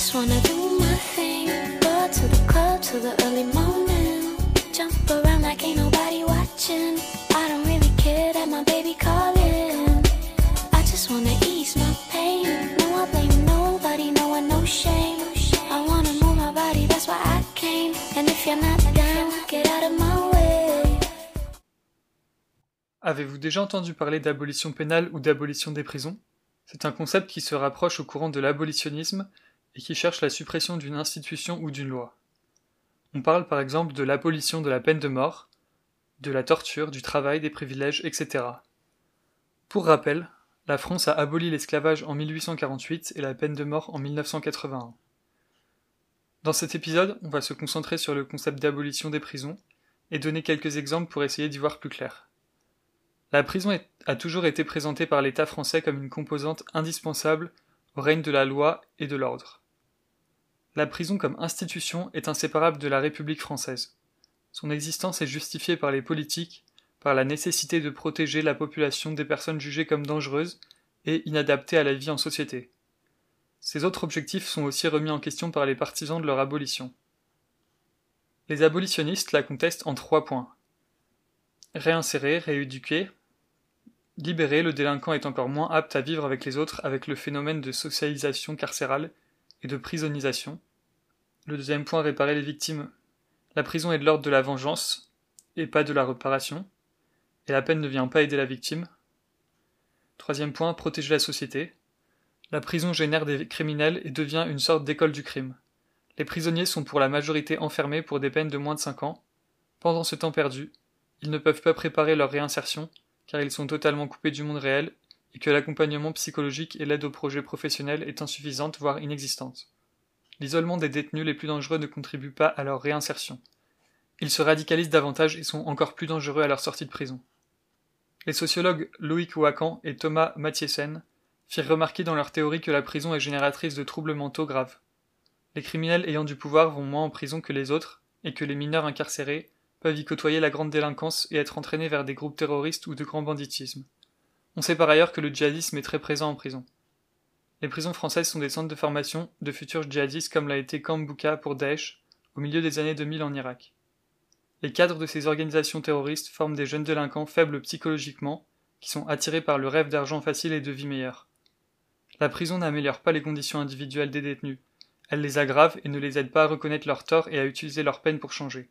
just wanna do my thing. Go to the club till the early morning. Jump around like ain't nobody watching. I don't really care that my baby calling. I just wanna ease my pain. No, I blame nobody, no one, no shame. I wanna move my body, that's why I came. And if you're not down, get out of my way. Avez-vous déjà entendu parler d'abolition pénale ou d'abolition des prisons? C'est un concept qui se rapproche au courant de l'abolitionnisme et qui cherche la suppression d'une institution ou d'une loi. On parle par exemple de l'abolition de la peine de mort, de la torture, du travail, des privilèges, etc. Pour rappel, la France a aboli l'esclavage en 1848 et la peine de mort en 1981. Dans cet épisode, on va se concentrer sur le concept d'abolition des prisons et donner quelques exemples pour essayer d'y voir plus clair. La prison a toujours été présentée par l'État français comme une composante indispensable au règne de la loi et de l'ordre. La prison comme institution est inséparable de la République française. Son existence est justifiée par les politiques, par la nécessité de protéger la population des personnes jugées comme dangereuses et inadaptées à la vie en société. Ces autres objectifs sont aussi remis en question par les partisans de leur abolition. Les abolitionnistes la contestent en trois points. Réinsérer, rééduquer, Libéré, le délinquant est encore moins apte à vivre avec les autres avec le phénomène de socialisation carcérale et de prisonisation. Le deuxième point, réparer les victimes. La prison est de l'ordre de la vengeance et pas de la réparation, et la peine ne vient pas aider la victime. Troisième point, protéger la société. La prison génère des criminels et devient une sorte d'école du crime. Les prisonniers sont pour la majorité enfermés pour des peines de moins de 5 ans. Pendant ce temps perdu, ils ne peuvent pas préparer leur réinsertion car ils sont totalement coupés du monde réel et que l'accompagnement psychologique et l'aide au projet professionnel est insuffisante, voire inexistante. L'isolement des détenus les plus dangereux ne contribue pas à leur réinsertion. Ils se radicalisent davantage et sont encore plus dangereux à leur sortie de prison. Les sociologues Loïc Ouacan et Thomas Mathiesen firent remarquer dans leur théorie que la prison est génératrice de troubles mentaux graves. Les criminels ayant du pouvoir vont moins en prison que les autres, et que les mineurs incarcérés peuvent y côtoyer la grande délinquance et être entraînés vers des groupes terroristes ou de grand banditisme. On sait par ailleurs que le djihadisme est très présent en prison. Les prisons françaises sont des centres de formation de futurs djihadistes comme l'a été Camp pour Daesh au milieu des années 2000 en Irak. Les cadres de ces organisations terroristes forment des jeunes délinquants faibles psychologiquement qui sont attirés par le rêve d'argent facile et de vie meilleure. La prison n'améliore pas les conditions individuelles des détenus, elle les aggrave et ne les aide pas à reconnaître leurs torts et à utiliser leur peine pour changer.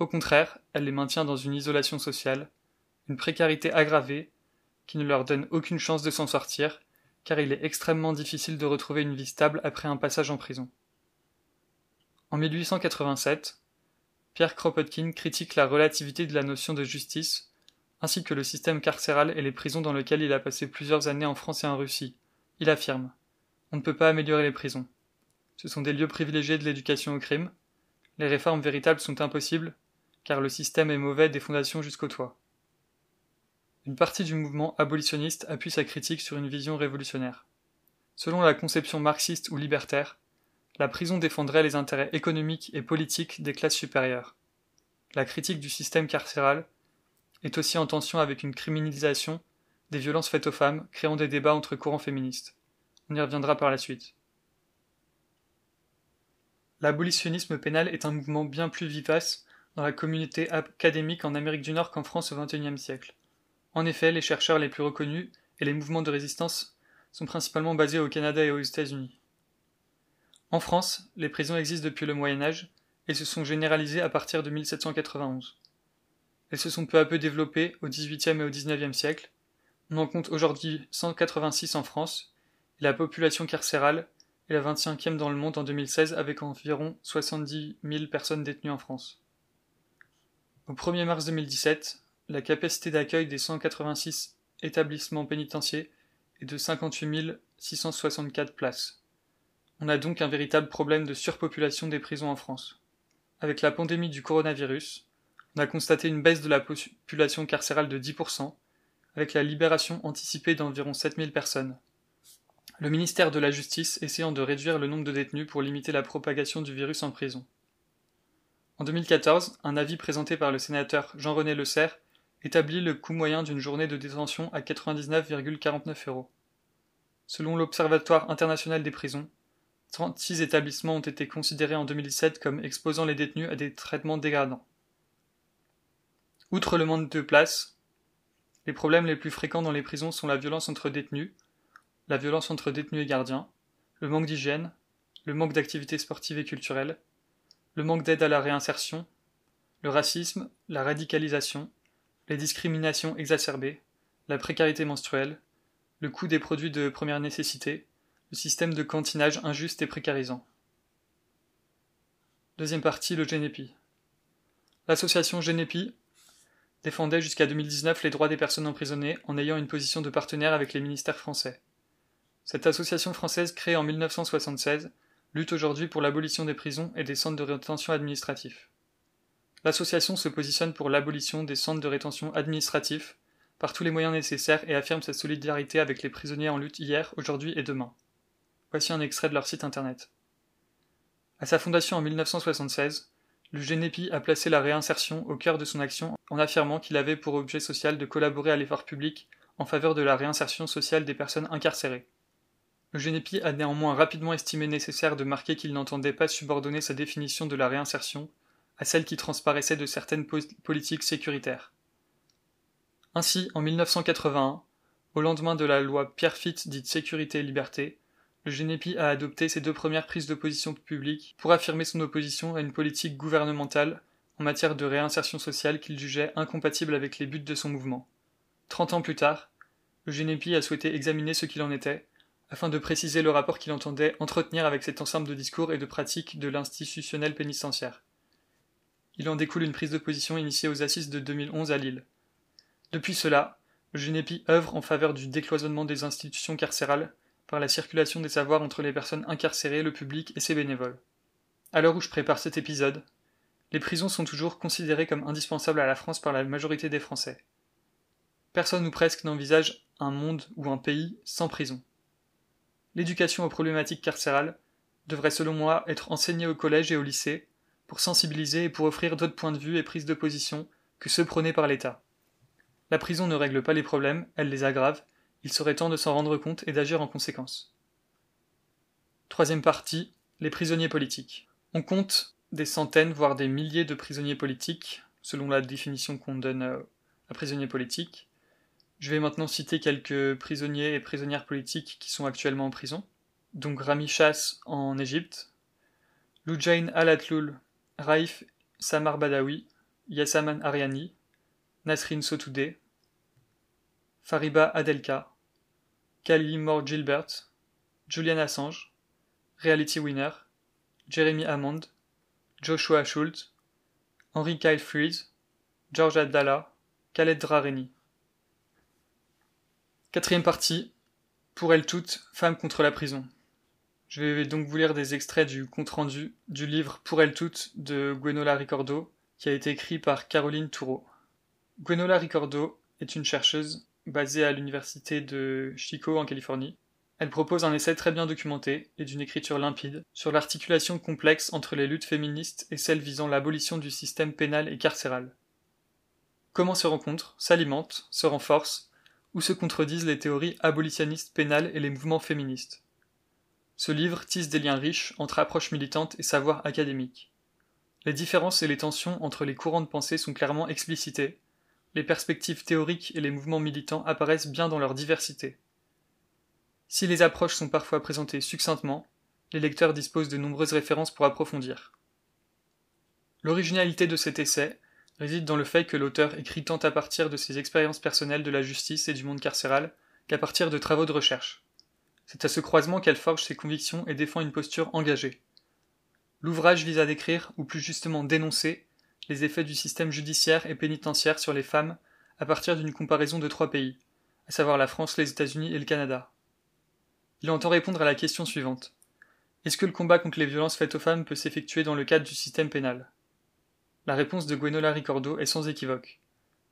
Au contraire, elle les maintient dans une isolation sociale, une précarité aggravée, qui ne leur donne aucune chance de s'en sortir, car il est extrêmement difficile de retrouver une vie stable après un passage en prison. En 1887, Pierre Kropotkin critique la relativité de la notion de justice, ainsi que le système carcéral et les prisons dans lesquelles il a passé plusieurs années en France et en Russie. Il affirme On ne peut pas améliorer les prisons. Ce sont des lieux privilégiés de l'éducation au crime. Les réformes véritables sont impossibles, car le système est mauvais des fondations jusqu'au toit. Une partie du mouvement abolitionniste appuie sa critique sur une vision révolutionnaire. Selon la conception marxiste ou libertaire, la prison défendrait les intérêts économiques et politiques des classes supérieures. La critique du système carcéral est aussi en tension avec une criminalisation des violences faites aux femmes, créant des débats entre courants féministes. On y reviendra par la suite. L'abolitionnisme pénal est un mouvement bien plus vivace dans la communauté académique en Amérique du Nord qu'en France au XXIe siècle. En effet, les chercheurs les plus reconnus et les mouvements de résistance sont principalement basés au Canada et aux États-Unis. En France, les prisons existent depuis le Moyen Âge et se sont généralisées à partir de 1791. Elles se sont peu à peu développées au XVIIIe et au XIXe siècle. On en compte aujourd'hui 186 en France, et la population carcérale est la 25e dans le monde en 2016 avec environ 70 000 personnes détenues en France. Au 1er mars 2017, la capacité d'accueil des 186 établissements pénitentiaires est de 58 664 places. On a donc un véritable problème de surpopulation des prisons en France. Avec la pandémie du coronavirus, on a constaté une baisse de la population carcérale de 10%, avec la libération anticipée d'environ 7000 personnes. Le ministère de la Justice essayant de réduire le nombre de détenus pour limiter la propagation du virus en prison. En 2014, un avis présenté par le sénateur Jean-René Le Serre établit le coût moyen d'une journée de détention à 99,49 euros. Selon l'Observatoire international des prisons, 36 établissements ont été considérés en 2007 comme exposant les détenus à des traitements dégradants. Outre le manque de place, les problèmes les plus fréquents dans les prisons sont la violence entre détenus, la violence entre détenus et gardiens, le manque d'hygiène, le manque d'activités sportives et culturelles, le manque d'aide à la réinsertion, le racisme, la radicalisation, les discriminations exacerbées, la précarité menstruelle, le coût des produits de première nécessité, le système de cantinage injuste et précarisant. Deuxième partie, le Génépi. L'association Génépi défendait jusqu'à 2019 les droits des personnes emprisonnées en ayant une position de partenaire avec les ministères français. Cette association française créée en 1976 lutte aujourd'hui pour l'abolition des prisons et des centres de rétention administratifs. L'association se positionne pour l'abolition des centres de rétention administratifs par tous les moyens nécessaires et affirme sa solidarité avec les prisonniers en lutte hier, aujourd'hui et demain. Voici un extrait de leur site internet. À sa fondation en 1976, le GNEPI a placé la réinsertion au cœur de son action en affirmant qu'il avait pour objet social de collaborer à l'effort public en faveur de la réinsertion sociale des personnes incarcérées. Le GNEPI a néanmoins rapidement estimé nécessaire de marquer qu'il n'entendait pas subordonner sa définition de la réinsertion à celle qui transparaissait de certaines politiques sécuritaires. Ainsi, en 1981, au lendemain de la loi Pierre-Fitte dite Sécurité et Liberté, le GNEPI a adopté ses deux premières prises de position publiques pour affirmer son opposition à une politique gouvernementale en matière de réinsertion sociale qu'il jugeait incompatible avec les buts de son mouvement. Trente ans plus tard, le GNEPI a souhaité examiner ce qu'il en était, afin de préciser le rapport qu'il entendait entretenir avec cet ensemble de discours et de pratiques de l'institutionnel pénitentiaire. Il en découle une prise de position initiée aux assises de 2011 à Lille. Depuis cela, GNEPI œuvre en faveur du décloisonnement des institutions carcérales par la circulation des savoirs entre les personnes incarcérées, le public et ses bénévoles. À l'heure où je prépare cet épisode, les prisons sont toujours considérées comme indispensables à la France par la majorité des Français. Personne ou presque n'envisage un monde ou un pays sans prison. L'éducation aux problématiques carcérales devrait selon moi être enseignée au collège et au lycée pour sensibiliser et pour offrir d'autres points de vue et prises de position que ceux prônés par l'État. La prison ne règle pas les problèmes, elle les aggrave, il serait temps de s'en rendre compte et d'agir en conséquence. Troisième partie, les prisonniers politiques. On compte des centaines, voire des milliers de prisonniers politiques, selon la définition qu'on donne euh, à prisonniers politiques. Je vais maintenant citer quelques prisonniers et prisonnières politiques qui sont actuellement en prison. Donc Rami Chas en Égypte, Loujain Alatloul, Raif Samar Badawi, Yassaman Ariani, Nasrin Sotoudeh, Fariba Adelka, Kali Moore Gilbert, Julian Assange, Reality Winner, Jeremy Hammond, Joshua Schultz, Henry Kyle Fries, George Abdallah, Khaled Drareni. Quatrième partie, pour elles toutes, Femmes contre la prison. Je vais donc vous lire des extraits du compte-rendu du livre Pour elles toutes de Gwenola Ricordo, qui a été écrit par Caroline Toureau. Gwenola Ricordo est une chercheuse basée à l'université de Chico en Californie. Elle propose un essai très bien documenté et d'une écriture limpide sur l'articulation complexe entre les luttes féministes et celles visant l'abolition du système pénal et carcéral. Comment se rencontrent, s'alimentent, se renforcent, ou se contredisent les théories abolitionnistes pénales et les mouvements féministes? Ce livre tisse des liens riches entre approche militante et savoir académique. Les différences et les tensions entre les courants de pensée sont clairement explicitées, les perspectives théoriques et les mouvements militants apparaissent bien dans leur diversité. Si les approches sont parfois présentées succinctement, les lecteurs disposent de nombreuses références pour approfondir. L'originalité de cet essai réside dans le fait que l'auteur écrit tant à partir de ses expériences personnelles de la justice et du monde carcéral qu'à partir de travaux de recherche. C'est à ce croisement qu'elle forge ses convictions et défend une posture engagée. L'ouvrage vise à décrire, ou plus justement dénoncer, les effets du système judiciaire et pénitentiaire sur les femmes à partir d'une comparaison de trois pays, à savoir la France, les États-Unis et le Canada. Il entend répondre à la question suivante. Est-ce que le combat contre les violences faites aux femmes peut s'effectuer dans le cadre du système pénal? La réponse de Gwenola Ricordo est sans équivoque.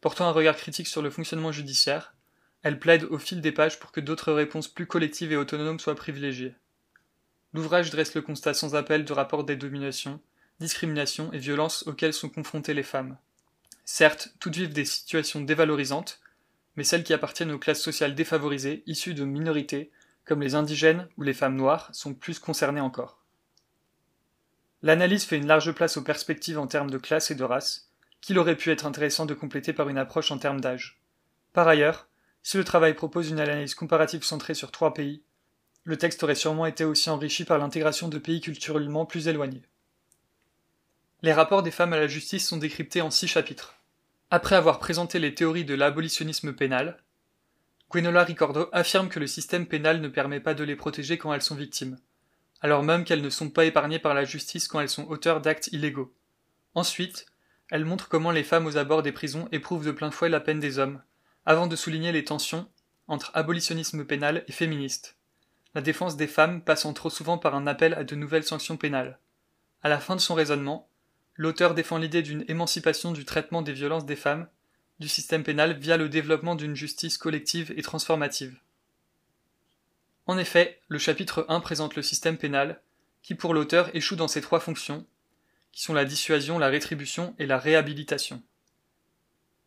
Portant un regard critique sur le fonctionnement judiciaire, elle plaide au fil des pages pour que d'autres réponses plus collectives et autonomes soient privilégiées. L'ouvrage dresse le constat sans appel de rapports des dominations, discriminations et violences auxquelles sont confrontées les femmes. Certes, toutes vivent des situations dévalorisantes, mais celles qui appartiennent aux classes sociales défavorisées, issues de minorités, comme les indigènes ou les femmes noires, sont plus concernés encore. L'analyse fait une large place aux perspectives en termes de classe et de race, qu'il aurait pu être intéressant de compléter par une approche en termes d'âge. Par ailleurs, si le travail propose une analyse comparative centrée sur trois pays, le texte aurait sûrement été aussi enrichi par l'intégration de pays culturellement plus éloignés. Les rapports des femmes à la justice sont décryptés en six chapitres. Après avoir présenté les théories de l'abolitionnisme pénal, Gwenola Ricordo affirme que le système pénal ne permet pas de les protéger quand elles sont victimes, alors même qu'elles ne sont pas épargnées par la justice quand elles sont auteurs d'actes illégaux. Ensuite, elle montre comment les femmes aux abords des prisons éprouvent de plein fouet la peine des hommes, avant de souligner les tensions entre abolitionnisme pénal et féministe. La défense des femmes passant trop souvent par un appel à de nouvelles sanctions pénales. À la fin de son raisonnement, l'auteur défend l'idée d'une émancipation du traitement des violences des femmes du système pénal via le développement d'une justice collective et transformative. En effet, le chapitre 1 présente le système pénal, qui pour l'auteur échoue dans ses trois fonctions, qui sont la dissuasion, la rétribution et la réhabilitation.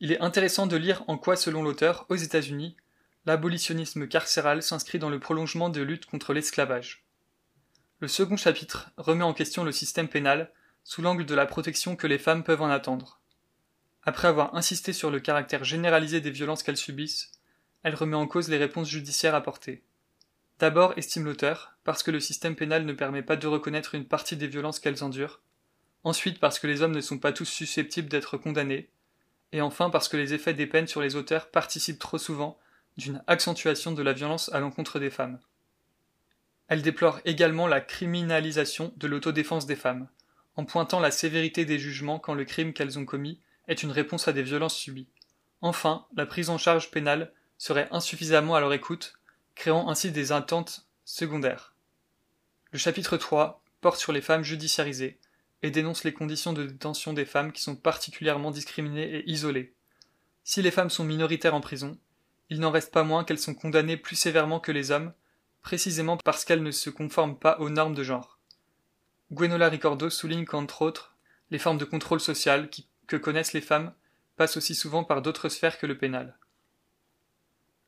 Il est intéressant de lire en quoi, selon l'auteur, aux États-Unis, l'abolitionnisme carcéral s'inscrit dans le prolongement de lutte contre l'esclavage. Le second chapitre remet en question le système pénal sous l'angle de la protection que les femmes peuvent en attendre. Après avoir insisté sur le caractère généralisé des violences qu'elles subissent, elle remet en cause les réponses judiciaires apportées. D'abord, estime l'auteur, parce que le système pénal ne permet pas de reconnaître une partie des violences qu'elles endurent, ensuite parce que les hommes ne sont pas tous susceptibles d'être condamnés, et enfin parce que les effets des peines sur les auteurs participent trop souvent d'une accentuation de la violence à l'encontre des femmes. Elle déplore également la criminalisation de l'autodéfense des femmes, en pointant la sévérité des jugements quand le crime qu'elles ont commis est une réponse à des violences subies. Enfin, la prise en charge pénale serait insuffisamment à leur écoute, créant ainsi des attentes secondaires. Le chapitre 3 porte sur les femmes judiciarisées et dénonce les conditions de détention des femmes qui sont particulièrement discriminées et isolées. Si les femmes sont minoritaires en prison, il n'en reste pas moins qu'elles sont condamnées plus sévèrement que les hommes, précisément parce qu'elles ne se conforment pas aux normes de genre. Gwenola Ricordo souligne qu'entre autres, les formes de contrôle social que connaissent les femmes passent aussi souvent par d'autres sphères que le pénal.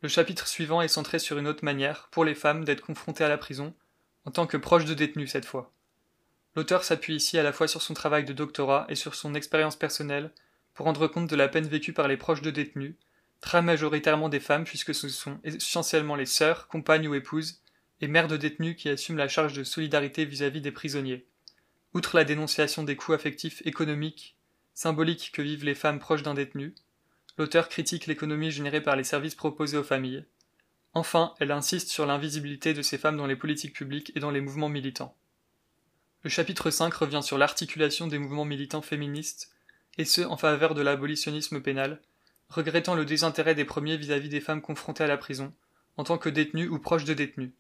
Le chapitre suivant est centré sur une autre manière, pour les femmes, d'être confrontées à la prison, en tant que proches de détenus cette fois. L'auteur s'appuie ici à la fois sur son travail de doctorat et sur son expérience personnelle pour rendre compte de la peine vécue par les proches de détenus, très majoritairement des femmes puisque ce sont essentiellement les sœurs, compagnes ou épouses, et mères de détenus qui assument la charge de solidarité vis-à-vis des prisonniers. Outre la dénonciation des coûts affectifs économiques, symboliques que vivent les femmes proches d'un détenu, l'auteur critique l'économie générée par les services proposés aux familles. Enfin, elle insiste sur l'invisibilité de ces femmes dans les politiques publiques et dans les mouvements militants. Le chapitre 5 revient sur l'articulation des mouvements militants féministes, et ce en faveur de l'abolitionnisme pénal, regrettant le désintérêt des premiers vis-à-vis -vis des femmes confrontées à la prison, en tant que détenues ou proches de détenus.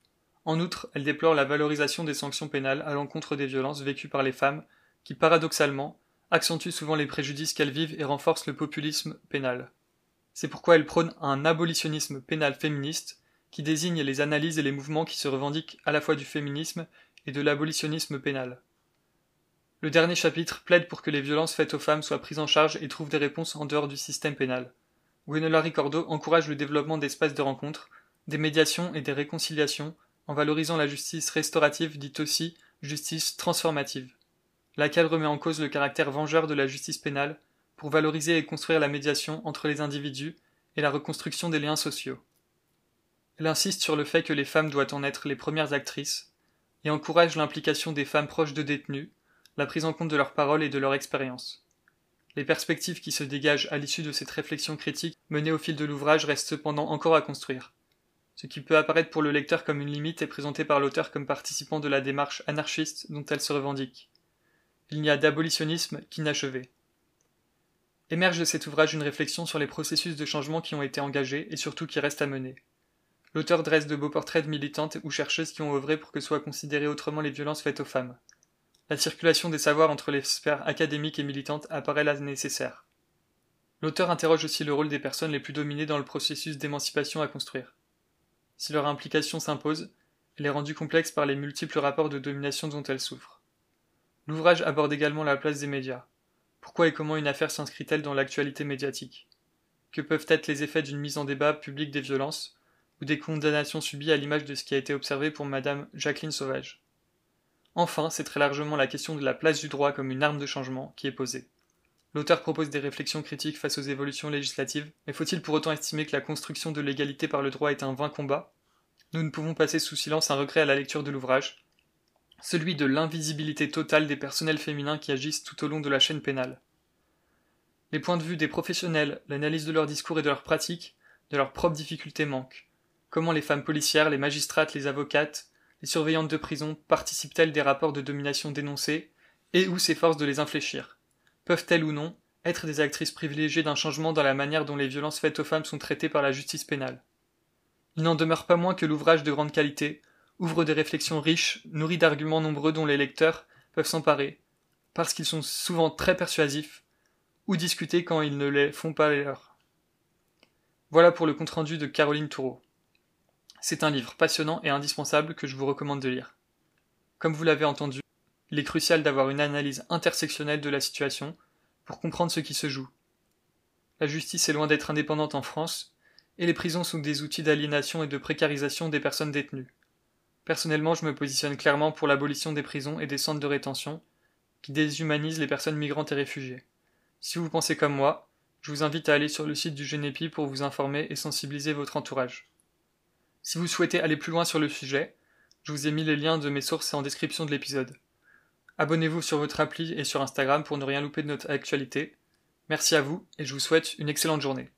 En outre, elle déplore la valorisation des sanctions pénales à l'encontre des violences vécues par les femmes, qui paradoxalement accentuent souvent les préjudices qu'elles vivent et renforcent le populisme pénal. C'est pourquoi elle prône un abolitionnisme pénal féministe, qui désigne les analyses et les mouvements qui se revendiquent à la fois du féminisme et de l'abolitionnisme pénal. Le dernier chapitre plaide pour que les violences faites aux femmes soient prises en charge et trouvent des réponses en dehors du système pénal. Gwenola Ricordo encourage le développement d'espaces de rencontre, des médiations et des réconciliations, en valorisant la justice restaurative dite aussi justice transformative, laquelle remet en cause le caractère vengeur de la justice pénale pour valoriser et construire la médiation entre les individus et la reconstruction des liens sociaux. Elle insiste sur le fait que les femmes doivent en être les premières actrices et encourage l'implication des femmes proches de détenus, la prise en compte de leurs paroles et de leur expérience. Les perspectives qui se dégagent à l'issue de cette réflexion critique menée au fil de l'ouvrage restent cependant encore à construire. Ce qui peut apparaître pour le lecteur comme une limite est présenté par l'auteur comme participant de la démarche anarchiste dont elle se revendique. Il n'y a d'abolitionnisme qu'inachevé. Émerge de cet ouvrage une réflexion sur les processus de changement qui ont été engagés et surtout qui restent à mener. L'auteur dresse de beaux portraits de militantes ou chercheuses qui ont œuvré pour que soient considérées autrement les violences faites aux femmes. La circulation des savoirs entre les sphères académiques et militantes apparaît là nécessaire. L'auteur interroge aussi le rôle des personnes les plus dominées dans le processus d'émancipation à construire. Si leur implication s'impose, elle est rendue complexe par les multiples rapports de domination dont elles souffrent. L'ouvrage aborde également la place des médias. Pourquoi et comment une affaire s'inscrit-elle dans l'actualité médiatique? Que peuvent être les effets d'une mise en débat publique des violences? Ou des condamnations subies à l'image de ce qui a été observé pour Madame Jacqueline Sauvage. Enfin, c'est très largement la question de la place du droit comme une arme de changement qui est posée. L'auteur propose des réflexions critiques face aux évolutions législatives, mais faut-il pour autant estimer que la construction de l'égalité par le droit est un vain combat? Nous ne pouvons passer sous silence un regret à la lecture de l'ouvrage, celui de l'invisibilité totale des personnels féminins qui agissent tout au long de la chaîne pénale. Les points de vue des professionnels, l'analyse de leurs discours et de leurs pratiques, de leurs propres difficultés manquent. Comment les femmes policières, les magistrates, les avocates, les surveillantes de prison participent-elles des rapports de domination dénoncés et ou s'efforcent de les infléchir? Peuvent-elles ou non être des actrices privilégiées d'un changement dans la manière dont les violences faites aux femmes sont traitées par la justice pénale? Il n'en demeure pas moins que l'ouvrage de grande qualité ouvre des réflexions riches, nourries d'arguments nombreux dont les lecteurs peuvent s'emparer, parce qu'ils sont souvent très persuasifs, ou discutés quand ils ne les font pas les leurs. Voilà pour le compte-rendu de Caroline Toureau. C'est un livre passionnant et indispensable que je vous recommande de lire. Comme vous l'avez entendu, il est crucial d'avoir une analyse intersectionnelle de la situation pour comprendre ce qui se joue. La justice est loin d'être indépendante en France, et les prisons sont des outils d'aliénation et de précarisation des personnes détenues. Personnellement, je me positionne clairement pour l'abolition des prisons et des centres de rétention, qui déshumanisent les personnes migrantes et réfugiées. Si vous pensez comme moi, je vous invite à aller sur le site du Genepi pour vous informer et sensibiliser votre entourage. Si vous souhaitez aller plus loin sur le sujet, je vous ai mis les liens de mes sources en description de l'épisode. Abonnez-vous sur votre appli et sur Instagram pour ne rien louper de notre actualité. Merci à vous et je vous souhaite une excellente journée.